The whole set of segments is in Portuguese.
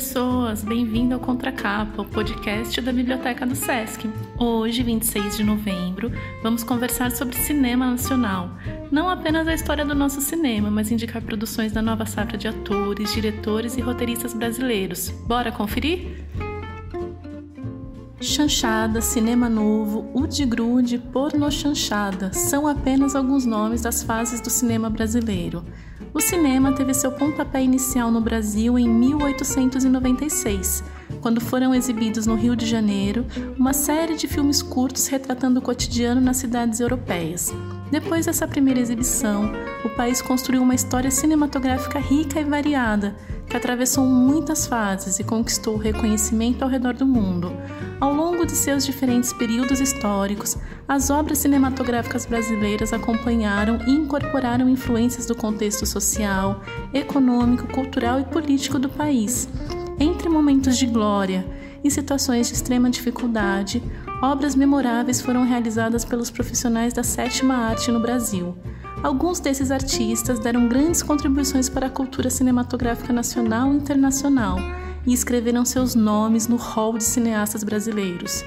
pessoas! Bem-vindo ao Contracapa, o podcast da Biblioteca do Sesc. Hoje, 26 de novembro, vamos conversar sobre cinema nacional. Não apenas a história do nosso cinema, mas indicar produções da nova safra de atores, diretores e roteiristas brasileiros. Bora conferir? Chanchada, Cinema Novo, Udigrude, Porno Chanchada são apenas alguns nomes das fases do cinema brasileiro. O cinema teve seu pontapé inicial no Brasil em 1896, quando foram exibidos no Rio de Janeiro uma série de filmes curtos retratando o cotidiano nas cidades europeias. Depois dessa primeira exibição, o país construiu uma história cinematográfica rica e variada, que atravessou muitas fases e conquistou reconhecimento ao redor do mundo. Ao longo de seus diferentes períodos históricos, as obras cinematográficas brasileiras acompanharam e incorporaram influências do contexto social, econômico, cultural e político do país. Entre momentos de glória e situações de extrema dificuldade, obras memoráveis foram realizadas pelos profissionais da sétima arte no Brasil. Alguns desses artistas deram grandes contribuições para a cultura cinematográfica nacional e internacional e escreveram seus nomes no hall de cineastas brasileiros.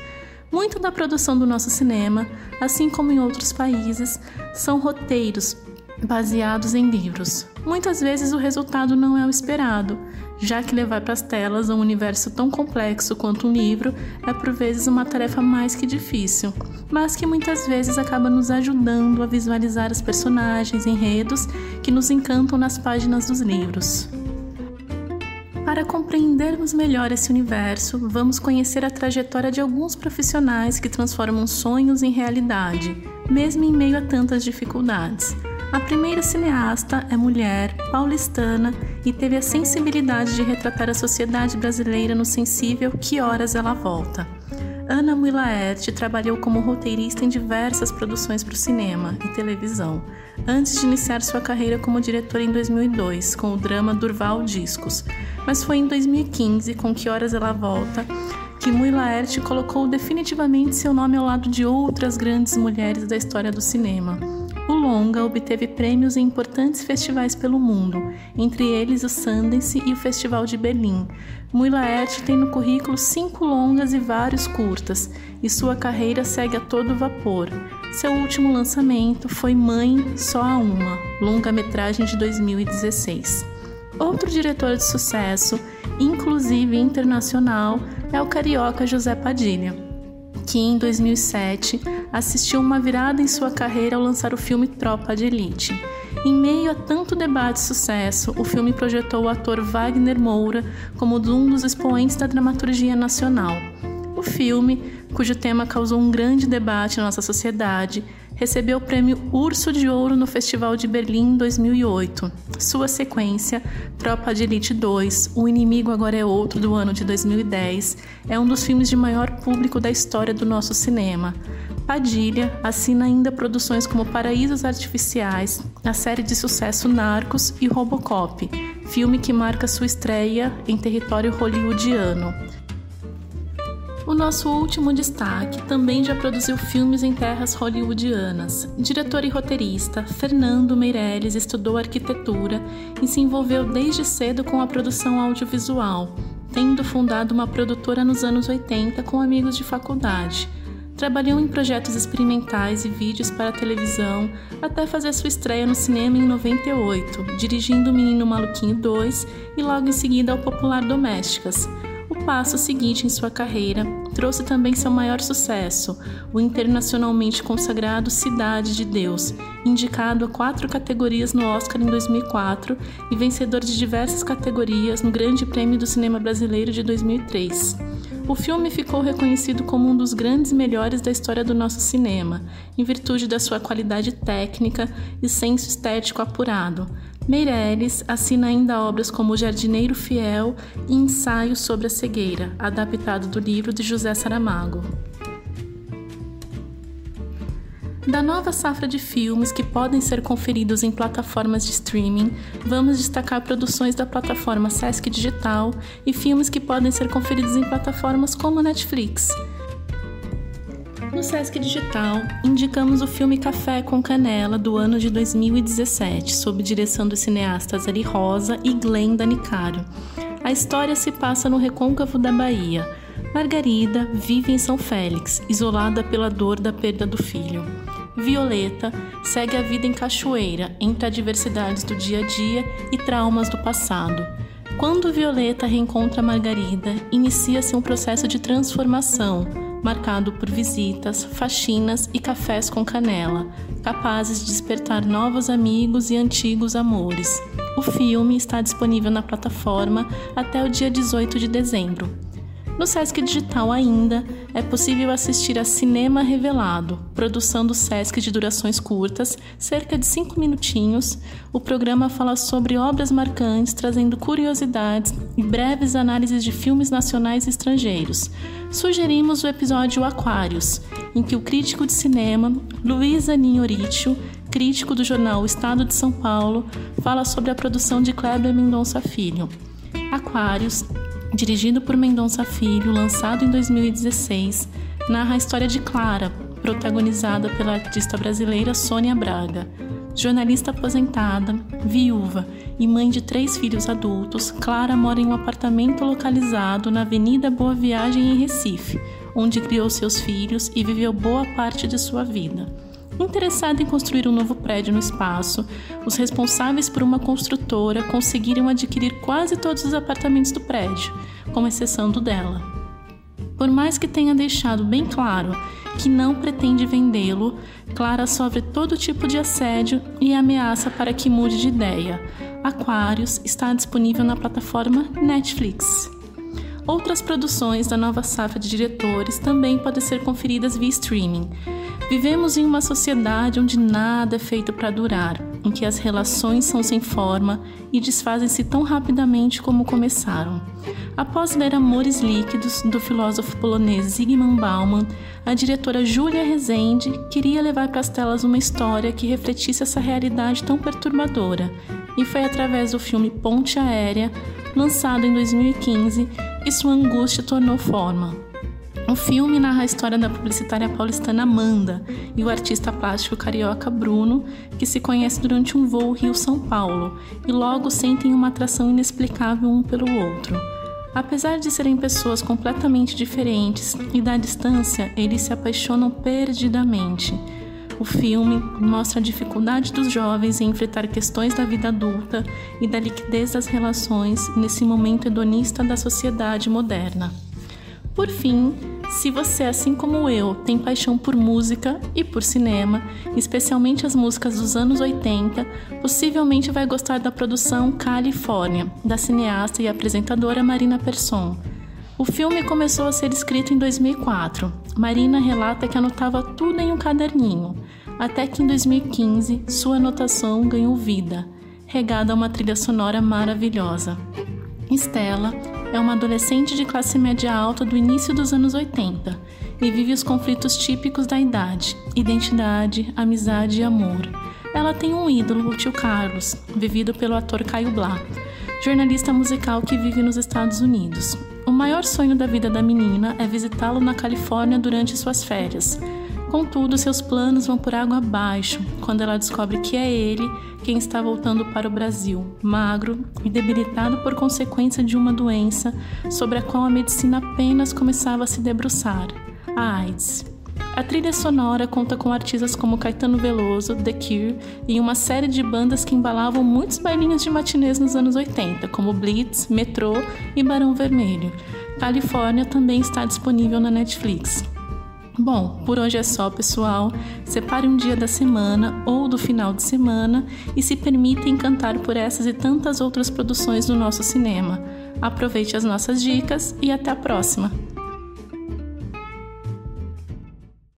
Muito da produção do nosso cinema, assim como em outros países, são roteiros baseados em livros. Muitas vezes o resultado não é o esperado, já que levar para as telas um universo tão complexo quanto um livro é por vezes uma tarefa mais que difícil, mas que muitas vezes acaba nos ajudando a visualizar os personagens, enredos que nos encantam nas páginas dos livros. Para compreendermos melhor esse universo, vamos conhecer a trajetória de alguns profissionais que transformam sonhos em realidade, mesmo em meio a tantas dificuldades. A primeira cineasta é mulher, paulistana e teve a sensibilidade de retratar a sociedade brasileira no sensível Que Horas Ela Volta. Ana Wilaert trabalhou como roteirista em diversas produções para o cinema e televisão, antes de iniciar sua carreira como diretora em 2002 com o drama Durval Discos. Mas foi em 2015, com Que Horas Ela Volta, que Mui Laerte colocou definitivamente seu nome ao lado de outras grandes mulheres da história do cinema. O longa obteve prêmios em importantes festivais pelo mundo, entre eles o Sundance e o Festival de Berlim. Mui Laerte tem no currículo cinco longas e vários curtas, e sua carreira segue a todo vapor. Seu último lançamento foi Mãe Só a Uma, longa-metragem de 2016. Outro diretor de sucesso, inclusive internacional, é o carioca José Padilha, que em 2007 assistiu uma virada em sua carreira ao lançar o filme Tropa de Elite. Em meio a tanto debate e sucesso, o filme projetou o ator Wagner Moura como um dos expoentes da dramaturgia nacional. O filme, cujo tema causou um grande debate na nossa sociedade, recebeu o prêmio Urso de Ouro no Festival de Berlim em 2008. Sua sequência, Tropa de Elite 2, O Inimigo Agora é Outro, do ano de 2010, é um dos filmes de maior público da história do nosso cinema. Padilha assina ainda produções como Paraísos Artificiais, a série de sucesso Narcos e Robocop, filme que marca sua estreia em território hollywoodiano. O nosso último destaque também já produziu filmes em terras hollywoodianas. Diretor e roteirista, Fernando Meirelles estudou arquitetura e se envolveu desde cedo com a produção audiovisual, tendo fundado uma produtora nos anos 80 com amigos de faculdade. Trabalhou em projetos experimentais e vídeos para televisão até fazer sua estreia no cinema em 98, dirigindo O Menino Maluquinho 2 e logo em seguida ao popular Domésticas. O passo seguinte em sua carreira trouxe também seu maior sucesso, o internacionalmente consagrado Cidade de Deus, indicado a quatro categorias no Oscar em 2004 e vencedor de diversas categorias no Grande Prêmio do Cinema Brasileiro de 2003. O filme ficou reconhecido como um dos grandes melhores da história do nosso cinema, em virtude da sua qualidade técnica e senso estético apurado, Meirelles assina ainda obras como Jardineiro Fiel e Ensaio sobre a Cegueira, adaptado do livro de José Saramago. Da nova safra de filmes que podem ser conferidos em plataformas de streaming, vamos destacar produções da plataforma Sesc Digital e filmes que podem ser conferidos em plataformas como Netflix. No Sesc Digital, indicamos o filme Café com Canela, do ano de 2017, sob direção dos cineastas Ari Rosa e Glenn Danicaro. A história se passa no recôncavo da Bahia. Margarida vive em São Félix, isolada pela dor da perda do filho. Violeta segue a vida em Cachoeira, entre adversidades do dia a dia e traumas do passado. Quando Violeta reencontra Margarida, inicia-se um processo de transformação, marcado por visitas, faxinas e cafés com canela, capazes de despertar novos amigos e antigos amores. O filme está disponível na plataforma até o dia 18 de dezembro. No Sesc Digital ainda é possível assistir a Cinema Revelado, produção do Sesc de durações curtas, cerca de 5 minutinhos. O programa fala sobre obras marcantes, trazendo curiosidades e breves análises de filmes nacionais e estrangeiros. Sugerimos o episódio Aquários, em que o crítico de cinema Luiz Aninho Oritio, crítico do jornal Estado de São Paulo, fala sobre a produção de Kleber Mendonça Filho. Aquários dirigido por Mendonça Filho, lançado em 2016, narra a história de Clara, protagonizada pela artista brasileira Sônia Braga. Jornalista aposentada, viúva e mãe de três filhos adultos, Clara mora em um apartamento localizado na Avenida Boa Viagem, em Recife, onde criou seus filhos e viveu boa parte de sua vida. Interessada em construir um novo prédio no espaço, os responsáveis por uma construtora conseguiram adquirir quase todos os apartamentos do prédio, com exceção do dela. Por mais que tenha deixado bem claro que não pretende vendê-lo, Clara sofre todo tipo de assédio e ameaça para que mude de ideia. Aquários está disponível na plataforma Netflix. Outras produções da nova safra de diretores também podem ser conferidas via streaming. Vivemos em uma sociedade onde nada é feito para durar, em que as relações são sem forma e desfazem-se tão rapidamente como começaram. Após ler Amores Líquidos, do filósofo polonês Zygmunt Bauman, a diretora Júlia Rezende queria levar para as telas uma história que refletisse essa realidade tão perturbadora, e foi através do filme Ponte Aérea, lançado em 2015, que sua angústia tomou forma. O filme narra a história da publicitária paulistana Amanda e o artista plástico carioca Bruno, que se conhecem durante um voo Rio-São Paulo e logo sentem uma atração inexplicável um pelo outro. Apesar de serem pessoas completamente diferentes e da distância, eles se apaixonam perdidamente. O filme mostra a dificuldade dos jovens em enfrentar questões da vida adulta e da liquidez das relações nesse momento hedonista da sociedade moderna. Por fim, se você, assim como eu, tem paixão por música e por cinema, especialmente as músicas dos anos 80, possivelmente vai gostar da produção Califórnia, da cineasta e apresentadora Marina Persson. O filme começou a ser escrito em 2004. Marina relata que anotava tudo em um caderninho, até que em 2015 sua anotação ganhou vida, regada a uma trilha sonora maravilhosa. Stella é uma adolescente de classe média alta do início dos anos 80 e vive os conflitos típicos da idade: identidade, amizade e amor. Ela tem um ídolo, o tio Carlos, vivido pelo ator Caio Blá, jornalista musical que vive nos Estados Unidos. O maior sonho da vida da menina é visitá-lo na Califórnia durante suas férias. Contudo, seus planos vão por água abaixo quando ela descobre que é ele quem está voltando para o Brasil, magro e debilitado por consequência de uma doença sobre a qual a medicina apenas começava a se debruçar a AIDS. A trilha sonora conta com artistas como Caetano Veloso, The Cure e uma série de bandas que embalavam muitos bailinhos de matinês nos anos 80, como Blitz, Metrô e Barão Vermelho. Califórnia também está disponível na Netflix. Bom, por hoje é só, pessoal. Separe um dia da semana ou do final de semana e se permita encantar por essas e tantas outras produções do nosso cinema. Aproveite as nossas dicas e até a próxima!